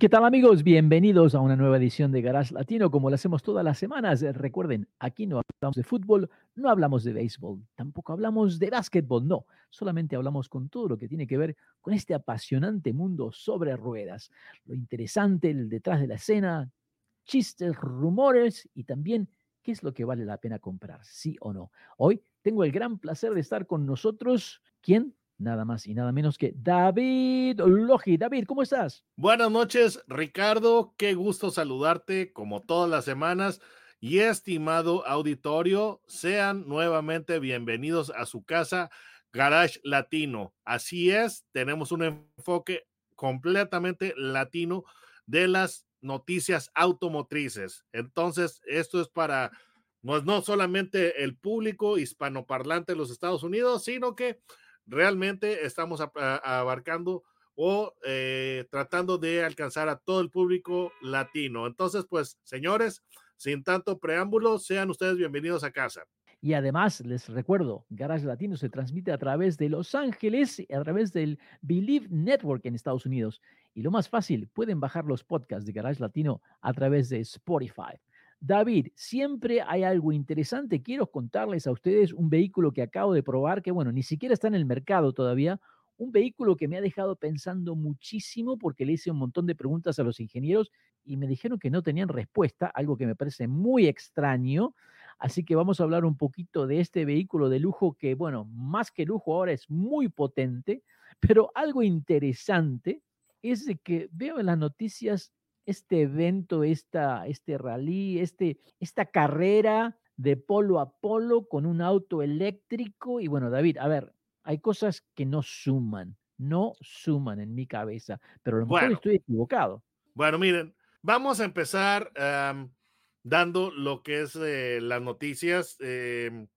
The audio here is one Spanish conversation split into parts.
¿Qué tal amigos? Bienvenidos a una nueva edición de Garage Latino, como lo hacemos todas las semanas. Recuerden, aquí no hablamos de fútbol, no hablamos de béisbol, tampoco hablamos de básquetbol, no. Solamente hablamos con todo lo que tiene que ver con este apasionante mundo sobre ruedas. Lo interesante, el detrás de la escena, chistes, rumores y también qué es lo que vale la pena comprar, sí o no. Hoy tengo el gran placer de estar con nosotros. ¿Quién? Nada más y nada menos que David Logi. David, ¿cómo estás? Buenas noches, Ricardo. Qué gusto saludarte como todas las semanas. Y estimado auditorio, sean nuevamente bienvenidos a su casa, Garage Latino. Así es, tenemos un enfoque completamente latino de las noticias automotrices. Entonces, esto es para no, no solamente el público hispanoparlante de los Estados Unidos, sino que realmente estamos abarcando o eh, tratando de alcanzar a todo el público latino. Entonces, pues, señores, sin tanto preámbulo, sean ustedes bienvenidos a casa. Y además, les recuerdo, Garage Latino se transmite a través de Los Ángeles, a través del Believe Network en Estados Unidos. Y lo más fácil, pueden bajar los podcasts de Garage Latino a través de Spotify. David, siempre hay algo interesante. Quiero contarles a ustedes un vehículo que acabo de probar, que bueno, ni siquiera está en el mercado todavía. Un vehículo que me ha dejado pensando muchísimo porque le hice un montón de preguntas a los ingenieros y me dijeron que no tenían respuesta, algo que me parece muy extraño. Así que vamos a hablar un poquito de este vehículo de lujo que, bueno, más que lujo ahora es muy potente, pero algo interesante es de que veo en las noticias este evento, esta, este rally, este, esta carrera de polo a polo con un auto eléctrico. Y bueno, David, a ver, hay cosas que no suman, no suman en mi cabeza, pero a lo mejor estoy equivocado. Bueno, miren, vamos a empezar dando lo que es eh, las noticias em,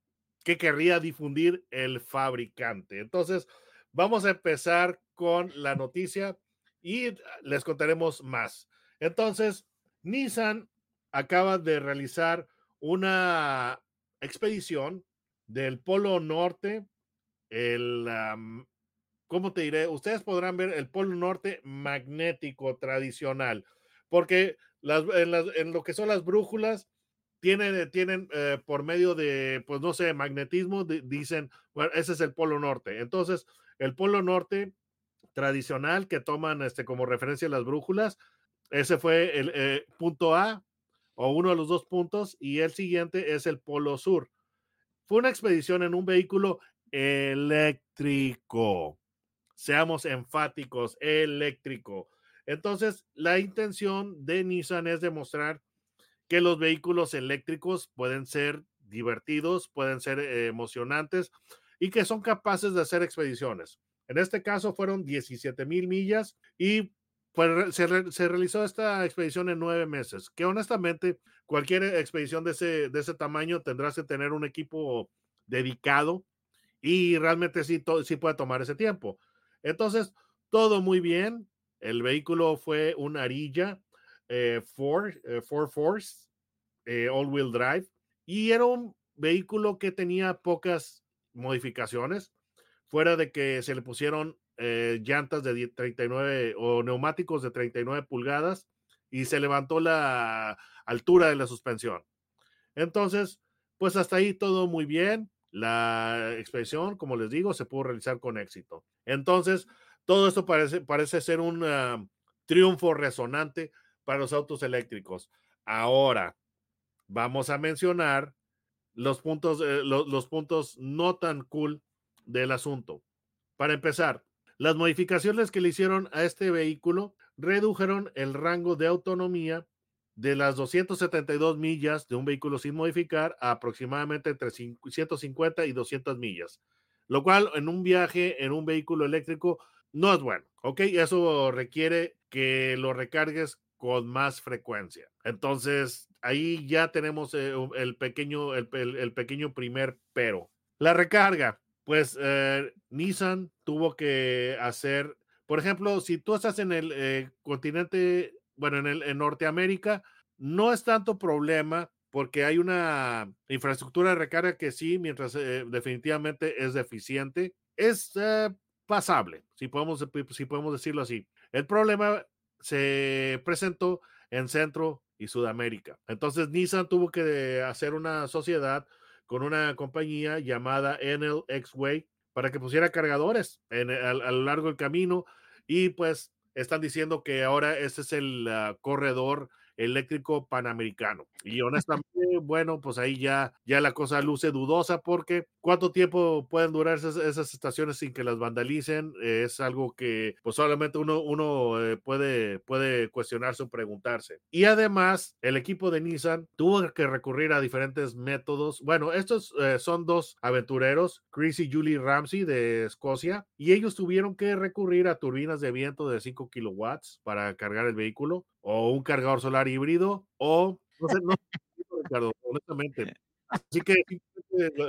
que querría difundir el fabricante. Entonces, vamos a empezar con la noticia y les contaremos más. Entonces, Nissan acaba de realizar una expedición del Polo Norte, el, ¿cómo te diré? Ustedes podrán ver el Polo Norte magnético tradicional, porque en, lo que son las brújulas, tienen, tienen eh, por medio de, pues no sé, magnetismo, dicen, bueno, ese es el Polo Norte. Entonces, el Polo Norte tradicional que toman este, como referencia las brújulas, ese fue el eh, punto A o uno de los dos puntos y el siguiente es el Polo Sur. Fue una expedición en un vehículo eléctrico. Seamos enfáticos, eléctrico. Entonces, la intención de Nissan es demostrar que los vehículos eléctricos pueden ser divertidos, pueden ser eh, emocionantes y que son capaces de hacer expediciones. En este caso fueron 17 mil millas y pues se, realizó esta expedición en nueve meses, que honestamente cualquier expedición de ese, de ese tamaño tendrás que tener un equipo dedicado y realmente sí, sí puede tomar ese tiempo. Entonces, todo muy bien. El vehículo fue un Arilla eh, Ford, eh, Force, eh, all-wheel drive, y era un vehículo que tenía pocas modificaciones, fuera de que se le pusieron eh, llantas de 39 o neumáticos de 39 pulgadas y se levantó la altura de la suspensión. Entonces, pues hasta ahí todo muy bien. La expedición, como les digo, se pudo realizar con éxito. Entonces, todo esto parece, parece ser un ah, triunfo resonante para los autos eléctricos. Ahora, vamos a mencionar los puntos, eh, los puntos no tan cool del asunto. Para empezar, las modificaciones que le hicieron a este vehículo redujeron el rango de autonomía de las 272 millas de un vehículo sin modificar a aproximadamente entre 150 y 200 millas, lo cual en un viaje en un vehículo eléctrico no es bueno, ¿ok? Eso requiere que lo recargues con más frecuencia. Entonces, ahí ya tenemos eh, el, pequeño, el, pequeño primer pero. La recarga, pues eh, Nissan tuvo que hacer, por ejemplo, si tú estás en el eh, continente, bueno, en, el, en Norteamérica, no es tanto problema porque hay una infraestructura de recarga que sí, mientras definitivamente es deficiente, es pasable, si podemos, si podemos decirlo así. El problema se presentó en Centro y Sudamérica. Entonces Nissan tuvo que hacer una sociedad con una compañía llamada Enel X-Way para que pusiera cargadores en, a, lo largo del camino y pues están diciendo que ahora ese es el ah, corredor eléctrico panamericano. Y honestamente, bueno, pues ahí ya, ya la cosa luce dudosa porque cuánto tiempo pueden durar esas, estaciones sin que las vandalicen es algo que pues solamente uno, uno eh, puede, puede cuestionarse o preguntarse. Y además, el equipo de Nissan tuvo que recurrir a diferentes métodos. Bueno, estos eh, son dos aventureros, Chris y Julie Ramsey de Escocia, y ellos tuvieron que recurrir a turbinas de viento de 5 kilowatts para cargar el vehículo o un cargador solar híbrido o no sé, no, Ricardo, honestamente. Así que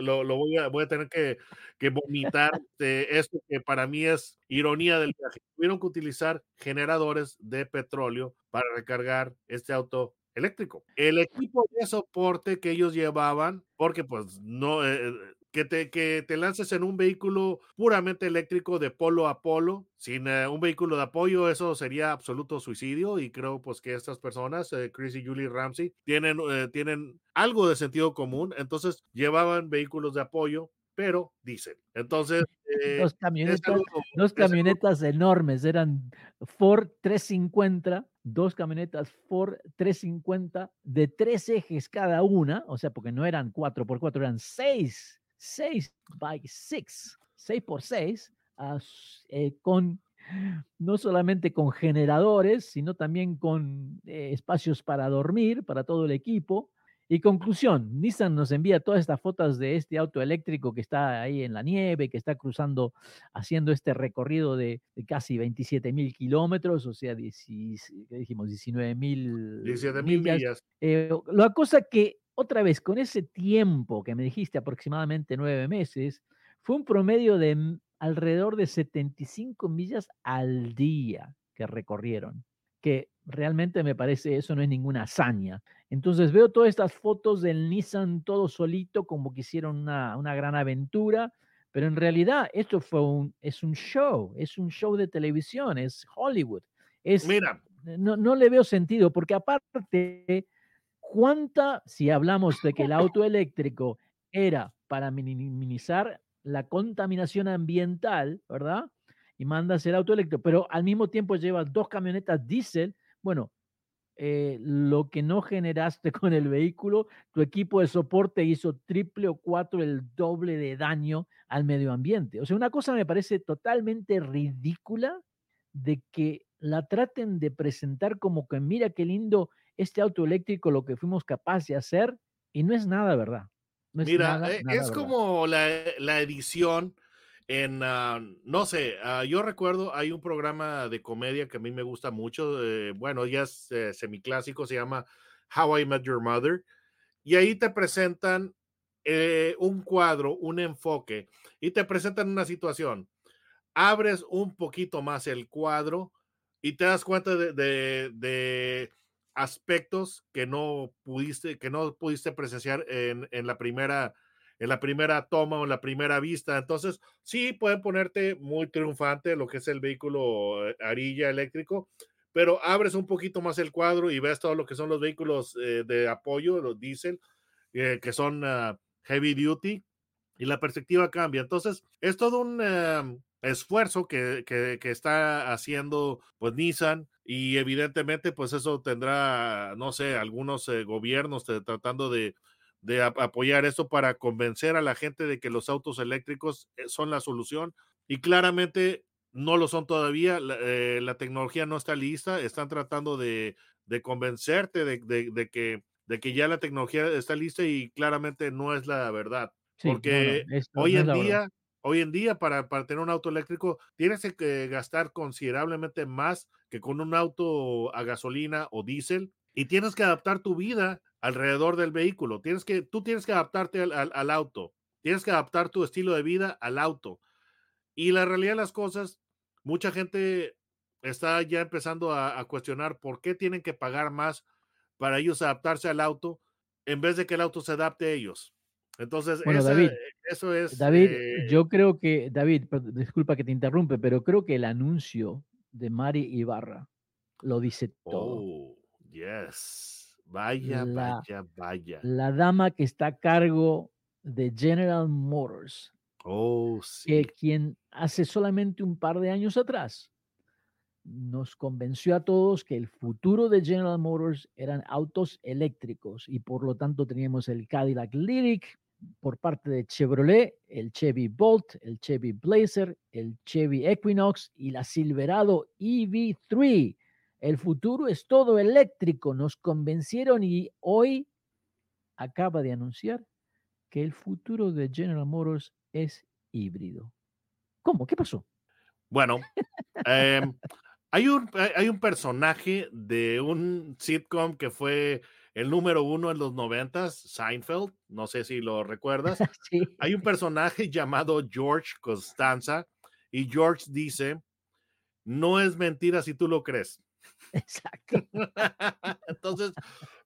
lo, lo voy, a, voy, a, tener que, que vomitar de esto que para mí es ironía del viaje. Tuvieron que utilizar generadores de petróleo para recargar este auto eléctrico. El equipo de soporte que ellos llevaban, porque pues no, eh, que te, que te lances en un vehículo puramente eléctrico de polo a polo, sin eh, un vehículo de apoyo, eso sería absoluto suicidio y creo pues que estas personas, eh, Chris y Julie Ramsey, tienen, eh, tienen algo de sentido común, entonces llevaban vehículos de apoyo, pero dicen. Entonces... dos camionetas, dos camionetas enormes, eran Ford 350 dos camionetas Ford 350 de tres ejes cada una, o sea, porque no eran cuatro por cuatro, eran seis 6 by 6, 6 por 6, eh, con no solamente con generadores, sino también con eh, espacios para dormir para todo el equipo. Y conclusión, Nissan nos envía todas estas fotos de este auto eléctrico que está ahí en la nieve, que está cruzando, haciendo este recorrido de, casi 27 mil kilómetros, o sea, dijimos? 19 mil millas. Eh, la cosa que otra vez, con ese tiempo que me dijiste, aproximadamente nueve meses, fue un promedio de alrededor de 75 millas al día que recorrieron, que realmente me parece eso no es ninguna hazaña. Entonces veo todas estas fotos del Nissan todo solito, como que hicieron una, una gran aventura, pero en realidad esto fue un, es un show, es un show de televisión, es Hollywood. Es, Mira. No, no le veo sentido, porque aparte ¿Cuánta, si hablamos de que el auto eléctrico era para minimizar la contaminación ambiental, ¿verdad? Y mandas el auto eléctrico, pero al mismo tiempo llevas dos camionetas diésel, bueno, eh, lo que no generaste con el vehículo, tu equipo de soporte hizo triple o cuatro el doble de daño al medio ambiente. O sea, una cosa me parece totalmente ridícula de que la traten de presentar como que mira qué lindo este auto eléctrico lo que fuimos capaces de hacer y no es nada, ¿verdad? Mira, eh, es como la, edición en, ah, no sé, ah, yo recuerdo, hay un programa de comedia que a mí me gusta mucho, eh, bueno, ya es eh, semiclásico, se llama How I Met Your Mother, y ahí te presentan un cuadro, un enfoque, y te presentan una situación. Abres un poquito más el cuadro y te das cuenta de aspectos que no pudiste, que no pudiste presenciar en, en, la primera, en la primera toma o en la primera vista. Entonces, sí pueden ponerte muy triunfante lo que es el vehículo eh, arilla eléctrico, pero abres un poquito más el cuadro y ves todo lo que son los vehículos eh, de apoyo, los diésel, eh, que son ah, heavy duty, y la perspectiva cambia. Entonces, es todo un em, esfuerzo que, que, que, está haciendo pues Nissan y evidentemente pues eso tendrá, no sé, algunos eh, gobiernos tratando de, de apoyar eso para convencer a la gente de que los autos eléctricos eh, son la solución y claramente no lo son todavía, la, eh, la tecnología no está lista, están tratando de, de convencerte de, de, que, de que ya la tecnología está lista y claramente no es la verdad. porque hoy en día Hoy en día, para, tener un auto eléctrico, tienes que gastar considerablemente más que con un auto a gasolina o diésel. Y tienes que adaptar tu vida alrededor del vehículo. Tienes que, tú tienes que adaptarte al, auto. Tienes que adaptar tu estilo de vida al auto. Y la realidad de las cosas, mucha gente está ya empezando a, cuestionar por qué tienen que pagar más para ellos adaptarse al auto en vez de que el auto se adapte a ellos. Entonces, bueno, esa, David, eso es. David, eh, yo creo que, David, disculpa que te interrumpe, pero creo que el anuncio de Mari Ibarra lo dice todo. Oh, yes. Vaya, la, vaya, vaya. La dama que está a cargo de General Motors. Oh, sí. Que quien hace solamente un par de años atrás nos convenció a todos que el futuro de General Motors eran autos eléctricos y por lo tanto teníamos el Cadillac Lyric por parte de Chevrolet, el Chevy Bolt, el Chevy Blazer, el Chevy Equinox y la Silverado EV3. El futuro es todo eléctrico, nos convencieron y hoy acaba de anunciar que el futuro de General Motors es híbrido. ¿Cómo? ¿Qué pasó? Bueno, eh, hay, un, hay un personaje de un sitcom que fue el número uno en los noventas, Seinfeld, no sé si lo recuerdas. sí. Hay un personaje llamado George Costanza y George dice, no es mentira si tú lo crees. Exacto. entonces,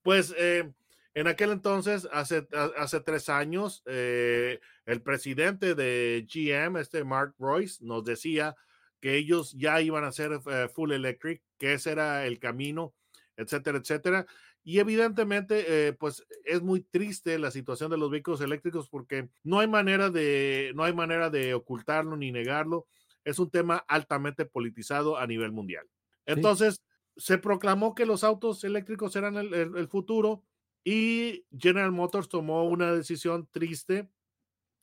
pues eh, en aquel entonces, hace, hace tres años, eh, el presidente de GM, este Mark Royce, nos decía que ellos ya iban a ser uh, full electric, que ese era el camino, etcétera, etcétera. Y evidentemente, eh, pues es muy triste la situación de los vehículos eléctricos porque no hay manera de, no hay manera de ocultarlo ni negarlo. Es un tema altamente politizado a nivel mundial. Entonces, sí. se proclamó que los autos eléctricos eran el, el, el futuro y General Motors tomó una decisión triste,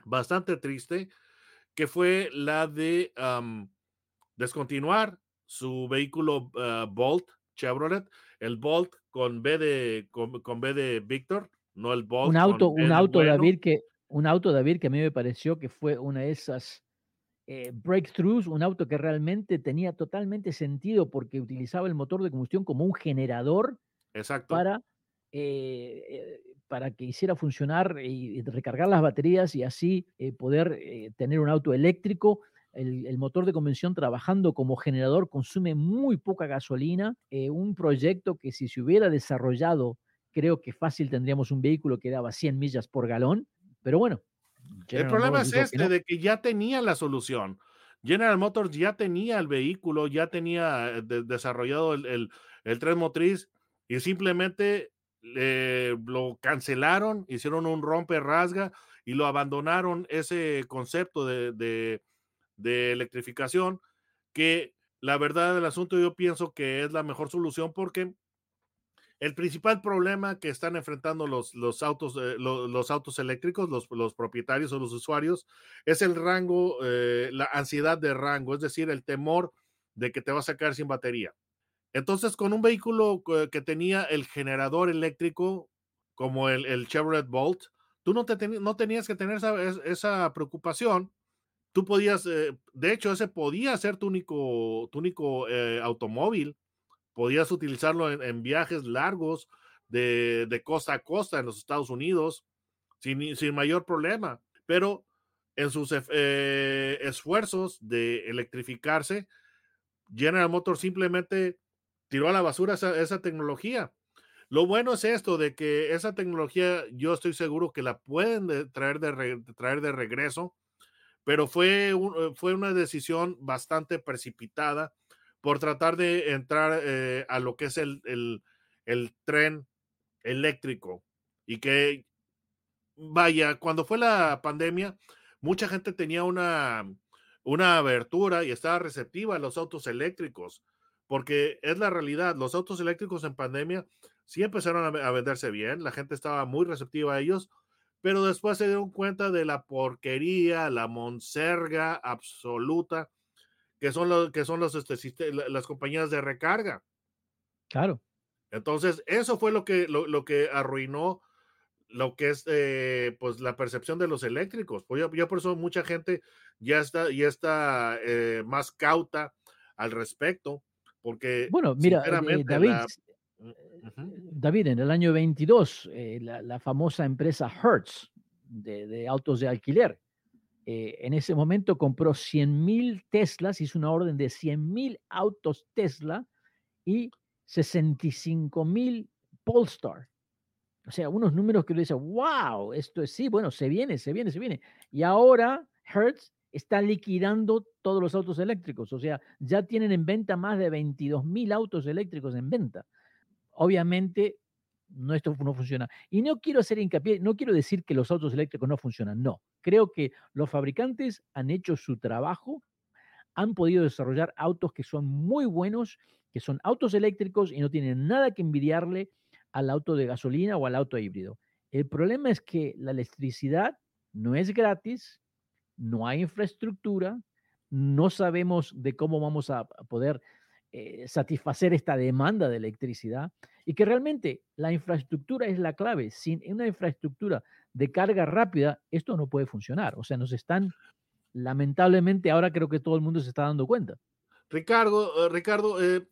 bastante triste, que fue la de um, descontinuar su vehículo uh, Bolt Chevrolet, el Bolt con B de con, con B de Víctor, no el Bolt. Un auto, un auto bueno. David que un auto David que a mí me pareció que fue una de esas eh, breakthroughs, un auto que realmente tenía totalmente sentido porque utilizaba el motor de combustión como un generador Exacto. para eh, para que hiciera funcionar y recargar las baterías y así eh, poder eh, tener un auto eléctrico. El, el, motor de convención trabajando como generador consume muy poca gasolina. Eh, un proyecto que si se hubiera desarrollado, creo que fácil tendríamos un vehículo que daba 100 millas por galón. Pero bueno. General el problema Motors es este, que no. de que ya tenía la solución. General Motors ya tenía el vehículo, ya tenía de, desarrollado el, el, el tren motriz y simplemente eh, lo cancelaron, hicieron un rompe rasga y lo abandonaron ese concepto de, de, de, electrificación que la verdad del asunto yo pienso que es la mejor solución porque el principal problema que están enfrentando los, los, autos, eh, los, autos eléctricos, los, propietarios o los usuarios, es el rango, eh, la ansiedad de rango, es decir, el temor de que te vas a quedar sin batería. Entonces, con un vehículo que tenía el generador eléctrico, como el, el Chevrolet Bolt, tú no, te ten, no tenías que tener esa, esa preocupación. Tú podías, eh, de hecho, ese podía ser tu único, tu único eh, automóvil. Podías utilizarlo en, viajes largos de, costa a costa en los Estados Unidos sin, sin mayor problema. Pero en sus eh, esfuerzos de electrificarse, General Motors simplemente tiró a la basura esa, esa, tecnología. Lo bueno es esto, de que esa tecnología yo estoy seguro que la pueden de traer, de traer de regreso, pero fue, un, fue una decisión bastante precipitada por tratar de entrar eh, a lo que es el, el, tren eléctrico. Y que, vaya, cuando fue la pandemia, mucha gente tenía una, una abertura y estaba receptiva a los autos eléctricos porque es la realidad, los autos eléctricos en pandemia sí empezaron a, venderse bien, la gente estaba muy receptiva a ellos, pero después se dieron cuenta de la porquería, la monserga absoluta que son los que son los este, las compañías de recarga. Claro. Entonces, eso fue lo que lo, lo que arruinó lo que es eh, pues la percepción de los eléctricos. Pues yo, yo, por eso mucha gente ya está ya está eh, más cauta al respecto porque bueno, mira, eh, David, la... Mm, eh, ujú. David, en el año 22, eh, la, la famosa empresa Hertz de, de autos de alquiler, eh, en ese momento compró 100 mil Teslas, hizo una orden de 100 mil autos Tesla y 65 mil Polestar. O sea, unos números que uno dice, wow, esto es sí, bueno, se viene, se viene, se viene. Y ahora Hertz está liquidando todos los autos eléctricos. O sea, ya tienen en venta más de 22 mil autos eléctricos en venta. Obviamente, no, esto no funciona. Y no quiero hacer hincapié, no quiero decir que los autos eléctricos no funcionan. No, creo que los fabricantes han hecho su trabajo, han podido desarrollar autos que son muy buenos, que son autos eléctricos y no tienen nada que envidiarle al auto de gasolina o al auto híbrido. El problema es que la electricidad no es gratis, no hay infraestructura, no sabemos de cómo vamos a a poder eh, satisfacer esta demanda de electricidad y que realmente la infraestructura es la clave. Sin una infraestructura de carga rápida, esto no puede funcionar. O sea, nos están, lamentablemente, ahora creo que todo el mundo se está dando cuenta. Ricardo, eh, Ricardo, eh,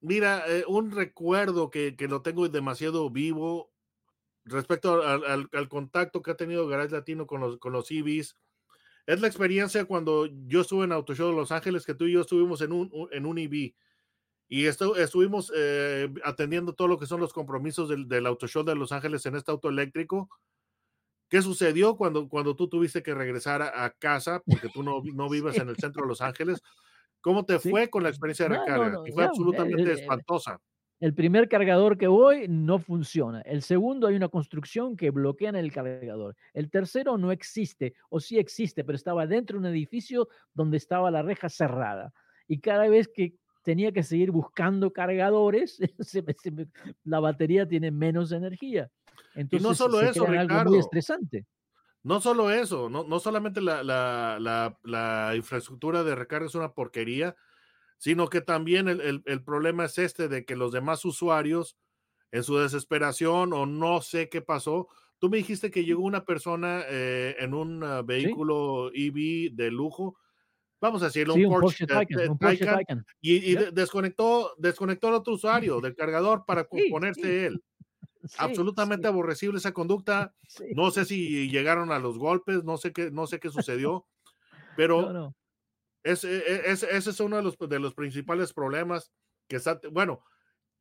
mira, eh, un recuerdo que, que lo tengo demasiado vivo respecto al, al- al contacto que ha tenido Garage Latino con los, con los EVs, es la experiencia cuando yo estuve en Auto Show de Los Ángeles, que tú y yo estuvimos en un, en un EV y estu- estuvimos eh, atendiendo todo lo que son los compromisos del, del Auto Show de Los Ángeles en este auto eléctrico. ¿Qué sucedió cuando, cuando tú tuviste que regresar a, a casa porque tú no, no vives en el centro de Los Ángeles? ¿Cómo te Sí. fue con la experiencia de No, no, recarga? no, fue absolutamente el- el- espantosa. El primer cargador que voy no funciona. El segundo hay una construcción que bloquea en el cargador. El tercero no existe, o sí existe, pero estaba dentro de un edificio donde estaba la reja cerrada. Y cada vez que tenía que seguir buscando cargadores, se me- se me- la batería tiene menos energía. Entonces solo se eso, crea algo muy estresante. No solo eso, no, no solamente la, la- la- la infraestructura de recarga es una porquería, sino que también el, el- el problema es este de que los demás usuarios, en su desesperación o no sé qué pasó, tú me dijiste que llegó una persona eh, en un ah, vehículo EV de lujo, vamos a decirlo, Sí, un un Porsche, Porsche eh, Taycan, eh, un Porsche Taycan, y, desconectó, desconectó al otro usuario del cargador para Sí, sí, componerse él. Absolutamente aborrecible esa conducta. No sé si llegaron a los golpes, no sé qué, no sé qué sucedió, pero No, e- e- es- ese es uno de los, de los principales problemas que está, bueno,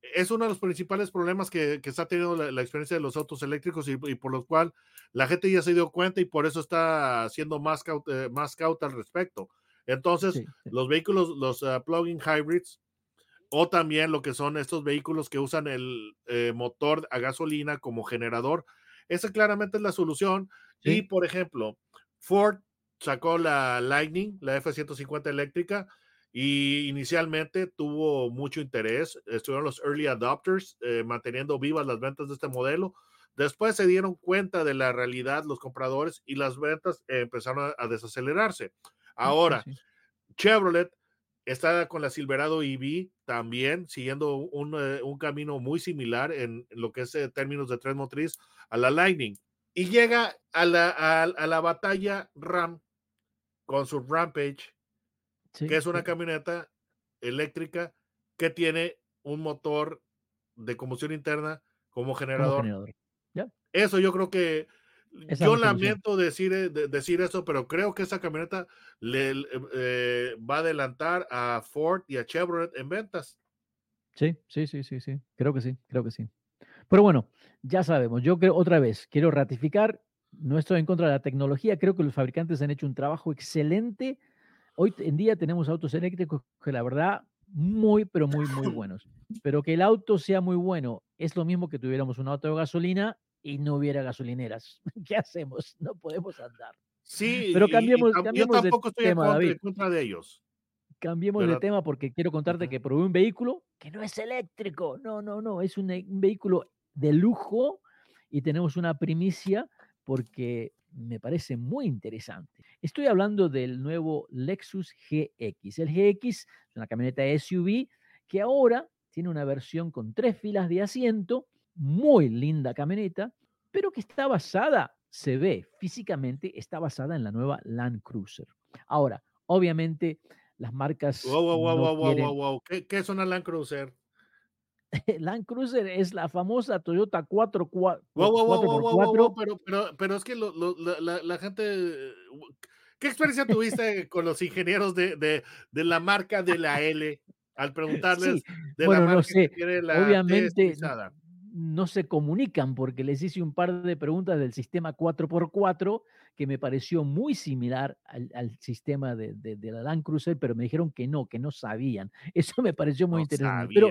es uno de los principales problemas que, que está teniendo la, la experiencia de los autos eléctricos y, y por lo cual la gente ya se dio cuenta y por eso está siendo más cauta, más cauta al respecto. Entonces, Sí, los vehículos, los ah, plug-in hybrids, o también lo que son estos vehículos que usan el eh, motor a gasolina como generador, esa claramente es la solución. Y, por ejemplo, Ford sacó la Lightning, la F-150 eléctrica, y inicialmente tuvo mucho interés. Estuvieron los early adopters eh, manteniendo vivas las ventas de este modelo. Después se dieron cuenta de la realidad los compradores y las ventas eh, empezaron a, a desacelerarse. Sí, Ahora, sí, sí. Chevrolet está con la Silverado EV también, siguiendo un, eh, un camino muy similar en lo que es eh, términos de tren motriz a la Lightning. Y llega a la, a, a la batalla Ram con su Rampage, Sí, que es una camioneta eléctrica que tiene un motor de combustión interna como Como generador. generador. Eso yo creo que Esa yo lamento decir, eh, de- decir eso, pero creo que esa camioneta le, le- eh, va a adelantar a Ford y a Chevrolet en ventas. Sí, sí, sí, sí, sí. Creo que sí, creo que sí. Pero bueno, ya sabemos. Yo creo, otra vez, quiero ratificar, no estoy en contra de la tecnología. Creo que los fabricantes han hecho un trabajo excelente. Hoy en día tenemos autos eléctricos que la verdad, muy, pero muy, muy buenos. Pero que el auto sea muy bueno es lo mismo que tuviéramos un auto de gasolina y no hubiera gasolineras. ¿Qué hacemos? No podemos andar. Sí, Pero y- y cambiemos- yo cambiemos de tampoco estoy en tema, contra, en contra de ellos. Cambiemos de tema porque quiero contarte que probé un vehículo que no es eléctrico. No, no, no. Es un, e- un vehículo de lujo y tenemos una primicia porque me parece muy interesante. Estoy hablando del nuevo Lexus GX. El GX es una camioneta SUV que ahora tiene una versión con tres filas de asiento, muy linda camioneta, pero que está basada, se ve físicamente, está basada en la nueva Land Cruiser. Ahora, obviamente, las marcas Wow, wow, wow, no wow, wow, quieren- wow, wow. ¿Qué, qué es una Land Cruiser? Land Cruiser es la famosa Toyota 4 Wow, wow, wow, wow, wow, wow, wow, pero, pero, pero es que lo, lo, la, la, gente. ¿Qué experiencia tuviste con los ingenieros de, de, de, la marca de la L al preguntarles Sí, de bueno, la no marca sé. que tiene la Obviamente? No se comunican porque les hice un par de preguntas del sistema 4x4 que me pareció muy similar al, al sistema de, de- de la Land Cruiser, pero me dijeron que no, que no sabían. Eso me pareció muy No interesante. Pero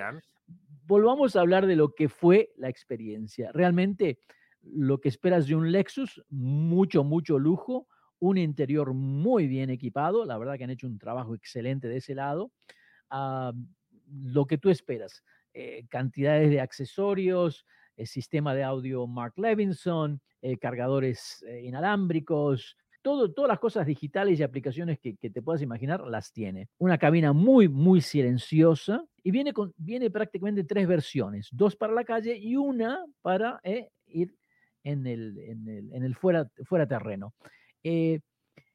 volvamos a hablar de lo que fue la experiencia. Realmente lo que esperas de un Lexus, mucho, mucho lujo, un interior muy bien equipado, la verdad que han hecho un trabajo excelente de ese lado. Ah, lo que tú esperas, eh, cantidades de accesorios, el sistema de audio Mark Levinson, eh, cargadores eh, inalámbricos, todo, todas las cosas digitales y aplicaciones que, que te puedas imaginar las tiene. Una cabina muy, muy silenciosa y viene, con, viene prácticamente tres versiones, dos para la calle y una para eh, ir en el, en el, en el fuera, fuera terreno. Eh,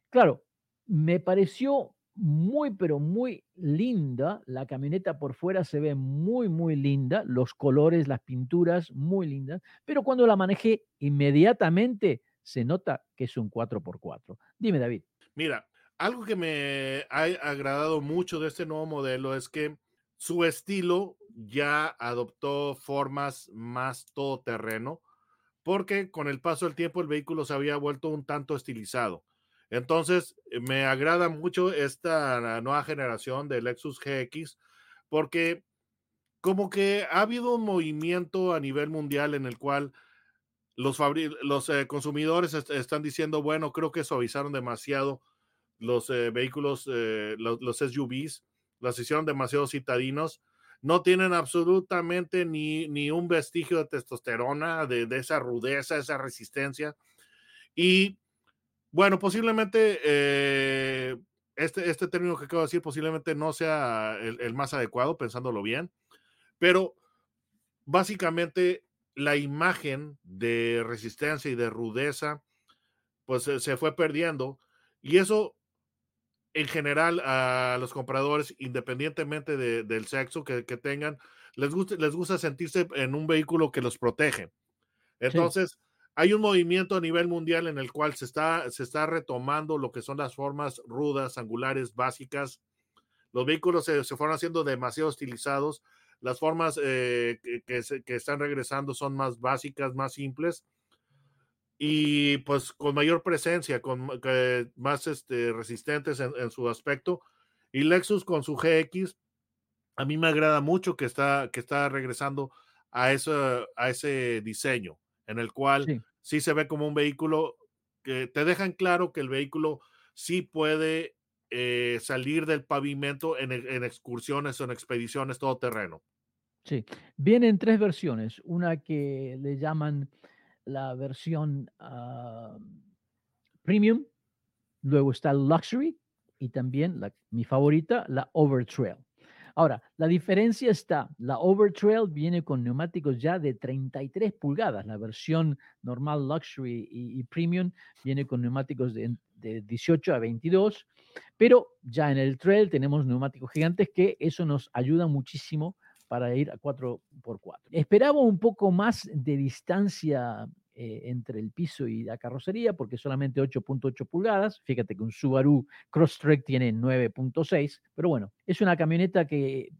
claro, me pareció muy, pero muy linda. La camioneta por fuera se ve muy, muy linda. Los colores, las pinturas, muy lindas. Pero cuando la manejé, inmediatamente se nota que es un 4x4. Dime, David. Mira, algo que me ha agradado mucho de este nuevo modelo es que su estilo ya adoptó formas más todoterreno, porque con el paso del tiempo el vehículo se había vuelto un tanto estilizado. Entonces, eh, me agrada mucho esta nueva generación del Lexus GX, porque como que ha habido un movimiento a nivel mundial en el cual los, eh, consumidores est- están diciendo, bueno, creo que suavizaron demasiado los eh, vehículos, eh, los, los SUVs, los hicieron demasiado citadinos, no tienen absolutamente ni, ni un vestigio de testosterona, de esa rudeza, esa resistencia. Y bueno, posiblemente eh, este, este término que acabo de decir posiblemente no sea el, el más adecuado, pensándolo bien, pero básicamente la imagen de resistencia y de rudeza, pues se, fue perdiendo. Y eso, en general, a los compradores, independientemente de- del sexo que, que tengan, les gusta, les gusta sentirse en un vehículo que los protege. Entonces, hay un movimiento a nivel mundial en el cual se está, se está retomando lo que son las formas rudas, angulares, básicas. Los vehículos se, se fueron haciendo demasiado estilizados. Las formas eh, que, se- que están regresando son más básicas, más simples y pues con mayor presencia, con más este, resistentes en, en su aspecto. Y Lexus con su GX, a mí me agrada mucho que está, que está regresando a, eso, a ese diseño, en el cual Sí. sí se ve como un vehículo que te dejan claro que el vehículo sí puede eh, salir del pavimento en, e- en excursiones o en expediciones todo terreno. Sí, vienen tres versiones. Una que le llaman la versión ah, premium, luego está el luxury y también la- mi favorita, la Overtrail. Ahora, la diferencia está, la Overtrail viene con neumáticos ya de 33 pulgadas, la versión normal luxury y, premium viene con neumáticos de, de 18 a 22, pero ya en el trail tenemos neumáticos gigantes que eso nos ayuda muchísimo para ir a 4x4. Esperaba un poco más de distancia eh, entre el piso y la carrocería, porque solamente 8.8 pulgadas. Fíjate que un Subaru Crosstrek tiene 9.6, pero bueno, es una camioneta que eh,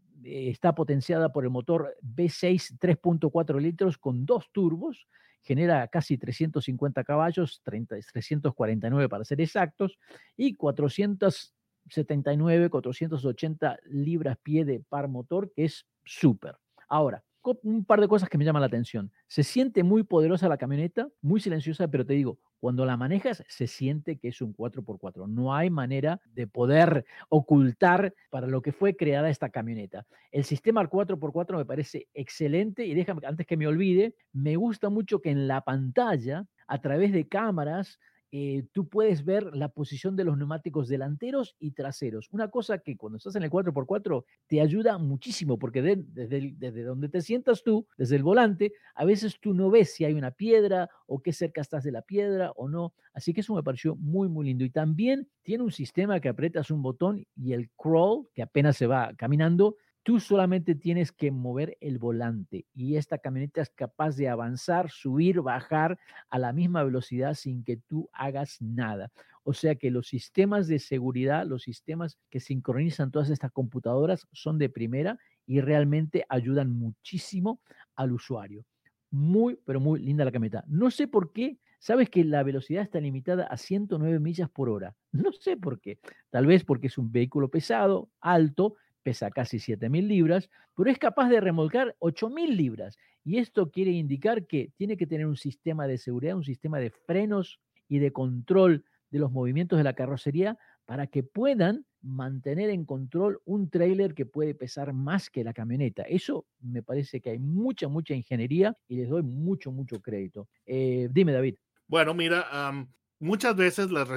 está potenciada por el motor V6 3.4 litros con dos turbos, genera casi 350 caballos, 30, 349 para ser exactos, y 479, 480 libras pie de par motor, que es súper. Ahora, un par de cosas que me llaman la atención. Se siente muy poderosa la camioneta, muy silenciosa, pero te digo, cuando la manejas se siente que es un 4x4. No hay manera de poder ocultar para lo que fue creada esta camioneta. El sistema 4x4 me parece excelente y déjame, antes que me olvide, me gusta mucho que en la pantalla, a través de cámaras, eh, tú puedes ver la posición de los neumáticos delanteros y traseros. Una cosa que cuando estás en el 4x4 te ayuda muchísimo porque de- desde, desde donde te sientas tú, desde el volante, a veces tú no ves si hay una piedra o qué cerca estás de la piedra o no. Así que eso me pareció muy, muy lindo. Y también tiene un sistema que aprietas un botón y el crawl, que apenas se va caminando, Tú solamente tienes que mover el volante y esta camioneta es capaz de avanzar, subir, bajar a la misma velocidad sin que tú hagas nada. O sea que los sistemas de seguridad, los sistemas que sincronizan todas estas computadoras son de primera y realmente ayudan muchísimo al usuario. Muy, pero muy linda la camioneta. No sé por qué Sabes que la velocidad está limitada a 109 millas por hora. No sé por qué. Tal vez porque es un vehículo pesado, alto, pesa casi 7.000 libras, pero es capaz de remolcar 8.000 libras. Y esto quiere indicar que tiene que tener un sistema de seguridad, un sistema de frenos y de control de los movimientos de la carrocería para que puedan mantener en control un trailer que puede pesar más que la camioneta. Eso me parece que hay mucha, mucha ingeniería y les doy mucho, mucho crédito. Eh, dime, David. Bueno, mira, muchas veces las,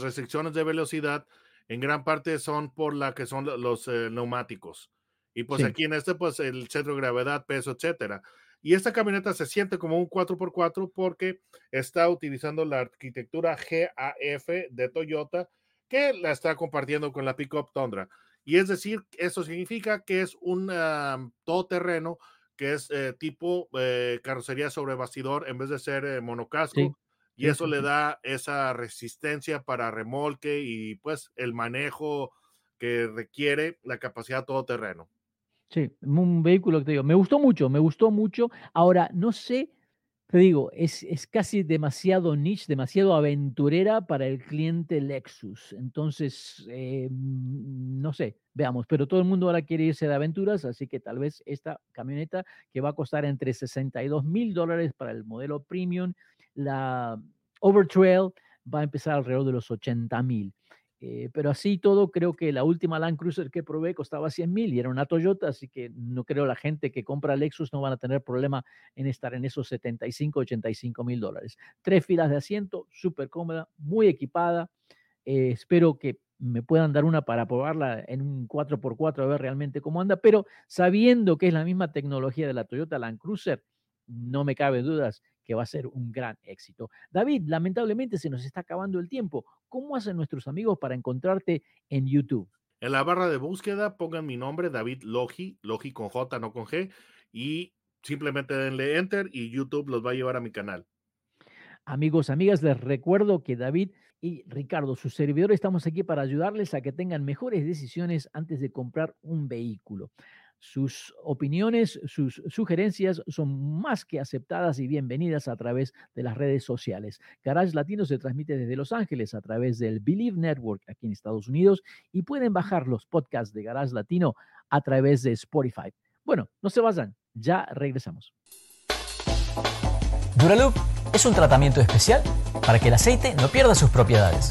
restricciones de velocidad en gran parte son por la que son los eh, neumáticos. Y pues aquí en este, pues el centro de gravedad, peso, etcétera. Y esta camioneta se siente como un 4x4 porque está utilizando la arquitectura GAF de Toyota que la está compartiendo con la Pickup Tundra. Y es decir, eso significa que es un todoterreno que es eh, tipo eh, carrocería sobre bastidor en vez de ser monocasco y eso le da esa resistencia para remolque y pues el manejo que requiere la capacidad todoterreno. Sí, un vehículo que te digo, me gustó mucho, me gustó mucho. Ahora, no sé, te digo, es, es casi demasiado niche, demasiado aventurera para el cliente Lexus. Entonces, eh, mm, no sé, veamos, pero todo el mundo ahora quiere irse de aventuras, así que tal vez esta camioneta que va a costar entre 62 mil dólares para el modelo premium la Overtrail va a empezar alrededor de los 80 mil. Eh, pero así todo, creo que la última Land Cruiser que probé costaba 100 mil y era una Toyota, así que no creo la gente que compra Lexus no van a tener problema en estar en esos 75, 85 mil dólares. Tres filas de asiento, súper cómoda, muy equipada. Eh, espero que me puedan dar una para probarla en un 4x4 a ver realmente cómo anda, pero sabiendo que es la misma tecnología de la Toyota Land Cruiser, no me cabe dudas que va a ser un gran éxito. David, lamentablemente se nos está acabando el tiempo. ¿Cómo hacen nuestros amigos para encontrarte en YouTube? En la barra de búsqueda pongan mi nombre, David Logi, Logi con J, no con G, y simplemente denle enter y YouTube los va a llevar a mi canal. Amigos, amigas, les recuerdo que David y Ricardo, su servidor, estamos aquí para ayudarles a que tengan mejores decisiones antes de comprar un vehículo. Sus opiniones, sus sugerencias son más que aceptadas y bienvenidas a través de las redes sociales. Garage Latino se transmite desde Los Ángeles a través del Believe Network aquí en Estados Unidos y pueden bajar los podcasts de Garage Latino a través de Spotify. Bueno, no se vayan, ya regresamos. Duraloop es un tratamiento especial para que el aceite no pierda sus propiedades.